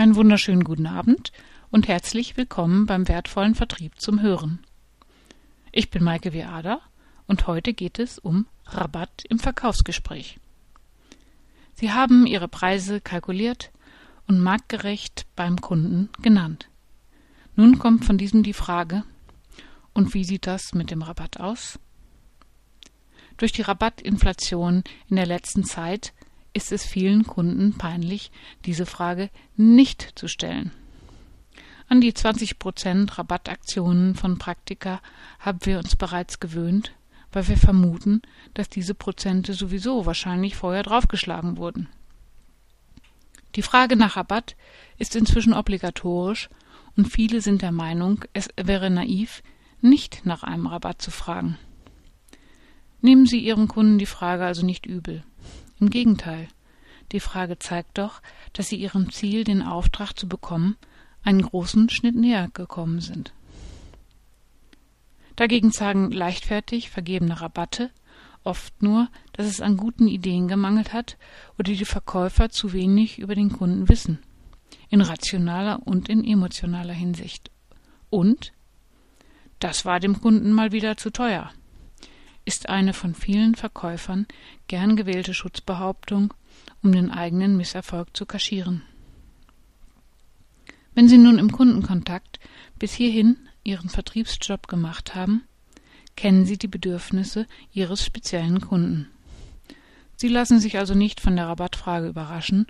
Einen wunderschönen guten Abend und herzlich willkommen beim wertvollen Vertrieb zum Hören. Ich bin Maike Weader und heute geht es um Rabatt im Verkaufsgespräch. Sie haben Ihre Preise kalkuliert und marktgerecht beim Kunden genannt. Nun kommt von diesem die Frage, und wie sieht das mit dem Rabatt aus? Durch die Rabattinflation in der letzten Zeit ist es vielen Kunden peinlich, diese Frage nicht zu stellen. An die 20% Rabattaktionen von Praktika haben wir uns bereits gewöhnt, weil wir vermuten, dass diese Prozente sowieso wahrscheinlich vorher draufgeschlagen wurden. Die Frage nach Rabatt ist inzwischen obligatorisch und viele sind der Meinung, es wäre naiv, nicht nach einem Rabatt zu fragen. Nehmen Sie Ihren Kunden die Frage also nicht übel. Im Gegenteil. Die Frage zeigt doch, dass Sie Ihrem Ziel, den Auftrag zu bekommen, einen großen Schnitt näher gekommen sind. Dagegen zeigen leichtfertig vergebene Rabatte oft nur, dass es an guten Ideen gemangelt hat oder die Verkäufer zu wenig über den Kunden wissen, in rationaler und in emotionaler Hinsicht. Und das war dem Kunden mal wieder zu teuer ist eine von vielen Verkäufern gern gewählte Schutzbehauptung, um den eigenen Misserfolg zu kaschieren. Wenn Sie nun im Kundenkontakt bis hierhin Ihren Vertriebsjob gemacht haben, kennen Sie die Bedürfnisse Ihres speziellen Kunden. Sie lassen sich also nicht von der Rabattfrage überraschen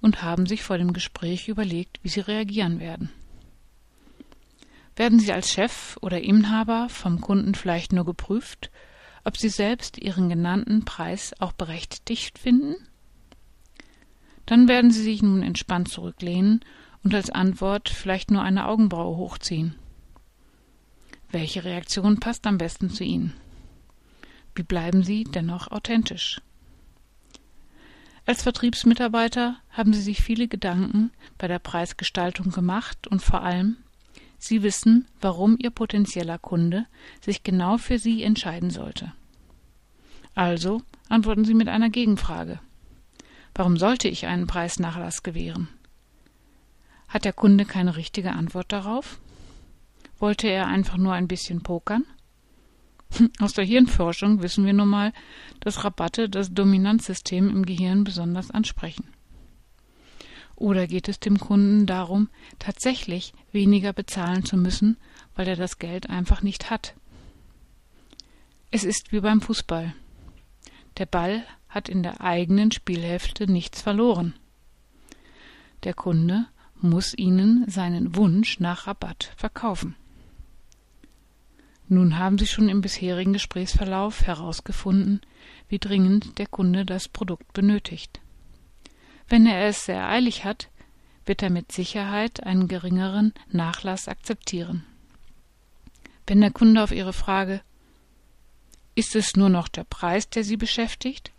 und haben sich vor dem Gespräch überlegt, wie Sie reagieren werden. Werden Sie als Chef oder Inhaber vom Kunden vielleicht nur geprüft ob Sie selbst Ihren genannten Preis auch berechtigt finden? Dann werden Sie sich nun entspannt zurücklehnen und als Antwort vielleicht nur eine Augenbraue hochziehen. Welche Reaktion passt am besten zu Ihnen? Wie bleiben Sie dennoch authentisch? Als Vertriebsmitarbeiter haben Sie sich viele Gedanken bei der Preisgestaltung gemacht und vor allem, Sie wissen, warum Ihr potenzieller Kunde sich genau für Sie entscheiden sollte. Also antworten Sie mit einer Gegenfrage. Warum sollte ich einen Preisnachlass gewähren? Hat der Kunde keine richtige Antwort darauf? Wollte er einfach nur ein bisschen pokern? Aus der Hirnforschung wissen wir nun mal, dass Rabatte das Dominanzsystem im Gehirn besonders ansprechen. Oder geht es dem Kunden darum, tatsächlich weniger bezahlen zu müssen, weil er das Geld einfach nicht hat? Es ist wie beim Fußball. Der Ball hat in der eigenen Spielhälfte nichts verloren. Der Kunde muss Ihnen seinen Wunsch nach Rabatt verkaufen. Nun haben Sie schon im bisherigen Gesprächsverlauf herausgefunden, wie dringend der Kunde das Produkt benötigt. Wenn er es sehr eilig hat, wird er mit Sicherheit einen geringeren Nachlass akzeptieren. Wenn der Kunde auf Ihre Frage ist es nur noch der Preis, der Sie beschäftigt?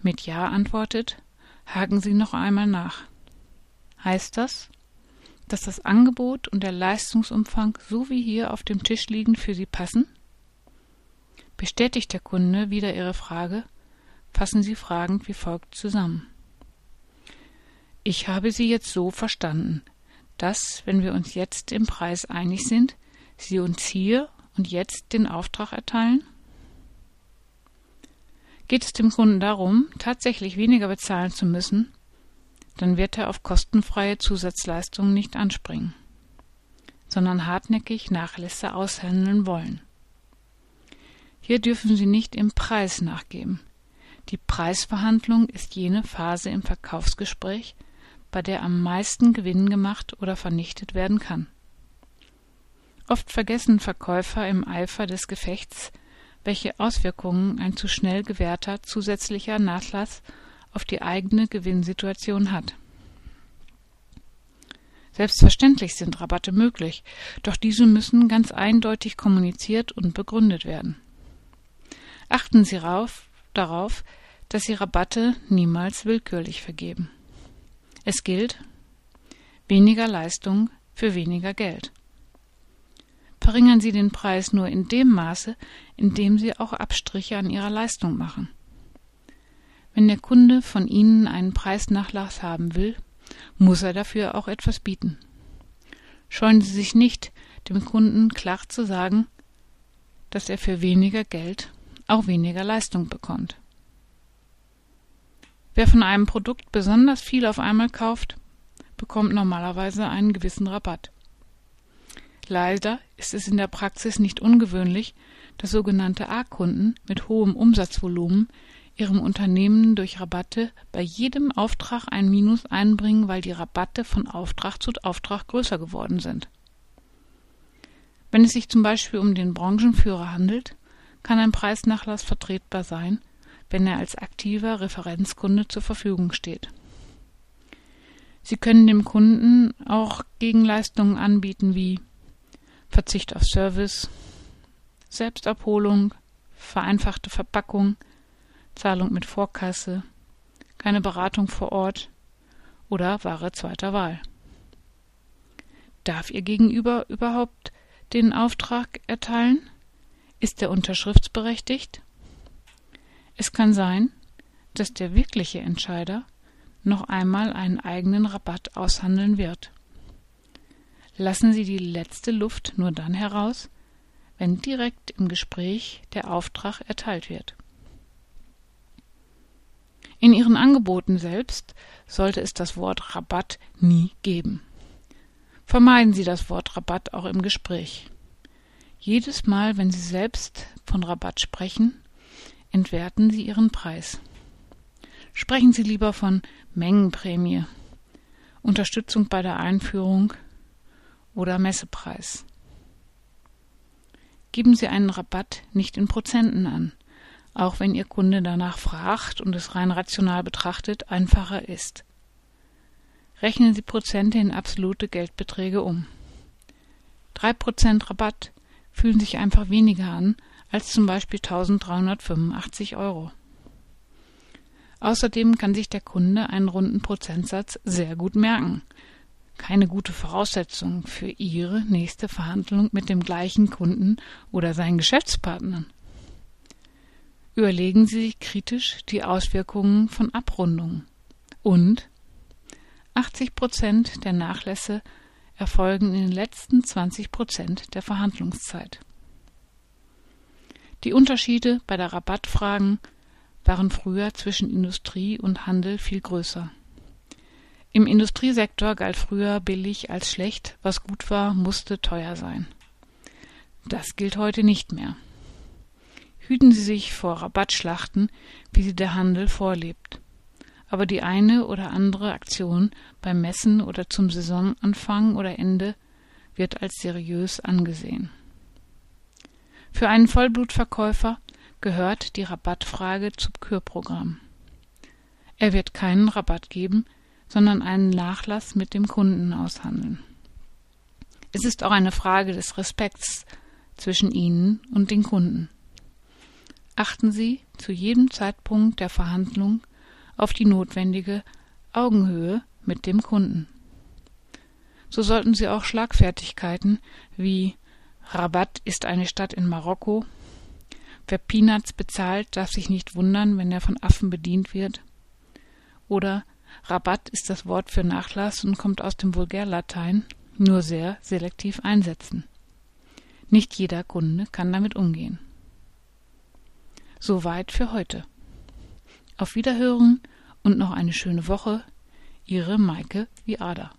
Mit Ja antwortet, haken Sie noch einmal nach. Heißt das, dass das Angebot und der Leistungsumfang so wie hier auf dem Tisch liegen für Sie passen? Bestätigt der Kunde wieder Ihre Frage, fassen Sie fragend wie folgt zusammen. Ich habe Sie jetzt so verstanden, dass, wenn wir uns jetzt im Preis einig sind, Sie uns hier und jetzt den Auftrag erteilen? Geht es dem Kunden darum, tatsächlich weniger bezahlen zu müssen, dann wird er auf kostenfreie Zusatzleistungen nicht anspringen, sondern hartnäckig Nachlässe aushandeln wollen. Hier dürfen Sie nicht im Preis nachgeben. Die Preisverhandlung ist jene Phase im Verkaufsgespräch, bei der am meisten Gewinn gemacht oder vernichtet werden kann. Oft vergessen Verkäufer im Eifer des Gefechts, welche Auswirkungen ein zu schnell gewährter zusätzlicher Nachlass auf die eigene Gewinnsituation hat. Selbstverständlich sind Rabatte möglich, doch diese müssen ganz eindeutig kommuniziert und begründet werden. Achten Sie rauf, darauf, dass Sie Rabatte niemals willkürlich vergeben. Es gilt weniger Leistung für weniger Geld verringern Sie den Preis nur in dem Maße, in dem Sie auch Abstriche an Ihrer Leistung machen. Wenn der Kunde von Ihnen einen Preisnachlass haben will, muss er dafür auch etwas bieten. Scheuen Sie sich nicht, dem Kunden klar zu sagen, dass er für weniger Geld auch weniger Leistung bekommt. Wer von einem Produkt besonders viel auf einmal kauft, bekommt normalerweise einen gewissen Rabatt. Leider ist es in der Praxis nicht ungewöhnlich, dass sogenannte A-Kunden mit hohem Umsatzvolumen ihrem Unternehmen durch Rabatte bei jedem Auftrag ein Minus einbringen, weil die Rabatte von Auftrag zu Auftrag größer geworden sind. Wenn es sich zum Beispiel um den Branchenführer handelt, kann ein Preisnachlass vertretbar sein, wenn er als aktiver Referenzkunde zur Verfügung steht. Sie können dem Kunden auch Gegenleistungen anbieten wie Verzicht auf Service, Selbstabholung, vereinfachte Verpackung, Zahlung mit Vorkasse, keine Beratung vor Ort oder Ware zweiter Wahl. Darf Ihr Gegenüber überhaupt den Auftrag erteilen? Ist er unterschriftsberechtigt? Es kann sein, dass der wirkliche Entscheider noch einmal einen eigenen Rabatt aushandeln wird. Lassen Sie die letzte Luft nur dann heraus, wenn direkt im Gespräch der Auftrag erteilt wird. In Ihren Angeboten selbst sollte es das Wort Rabatt nie geben. Vermeiden Sie das Wort Rabatt auch im Gespräch. Jedes Mal, wenn Sie selbst von Rabatt sprechen, entwerten Sie Ihren Preis. Sprechen Sie lieber von Mengenprämie, Unterstützung bei der Einführung oder Messepreis. Geben Sie einen Rabatt nicht in Prozenten an, auch wenn Ihr Kunde danach fragt und es rein rational betrachtet einfacher ist. Rechnen Sie Prozente in absolute Geldbeträge um. Drei Prozent Rabatt fühlen sich einfach weniger an als zum Beispiel 1385 Euro. Außerdem kann sich der Kunde einen runden Prozentsatz sehr gut merken. Keine gute Voraussetzung für Ihre nächste Verhandlung mit dem gleichen Kunden oder seinen Geschäftspartnern. Überlegen Sie sich kritisch die Auswirkungen von Abrundungen. Und 80 Prozent der Nachlässe erfolgen in den letzten 20 Prozent der Verhandlungszeit. Die Unterschiede bei der Rabattfragen waren früher zwischen Industrie und Handel viel größer. Im Industriesektor galt früher billig als schlecht, was gut war, musste teuer sein. Das gilt heute nicht mehr. Hüten Sie sich vor Rabattschlachten, wie sie der Handel vorlebt. Aber die eine oder andere Aktion beim Messen oder zum Saisonanfang oder Ende wird als seriös angesehen. Für einen Vollblutverkäufer gehört die Rabattfrage zum Kürprogramm. Er wird keinen Rabatt geben, sondern einen Nachlass mit dem Kunden aushandeln. Es ist auch eine Frage des Respekts zwischen Ihnen und den Kunden. Achten Sie zu jedem Zeitpunkt der Verhandlung auf die notwendige Augenhöhe mit dem Kunden. So sollten Sie auch Schlagfertigkeiten wie Rabat ist eine Stadt in Marokko Wer Peanuts bezahlt, darf sich nicht wundern, wenn er von Affen bedient wird. Oder Rabatt ist das Wort für Nachlass und kommt aus dem Vulgärlatein, nur sehr selektiv einsetzen. Nicht jeder Kunde kann damit umgehen. Soweit für heute. Auf Wiederhören und noch eine schöne Woche. Ihre Maike Viada.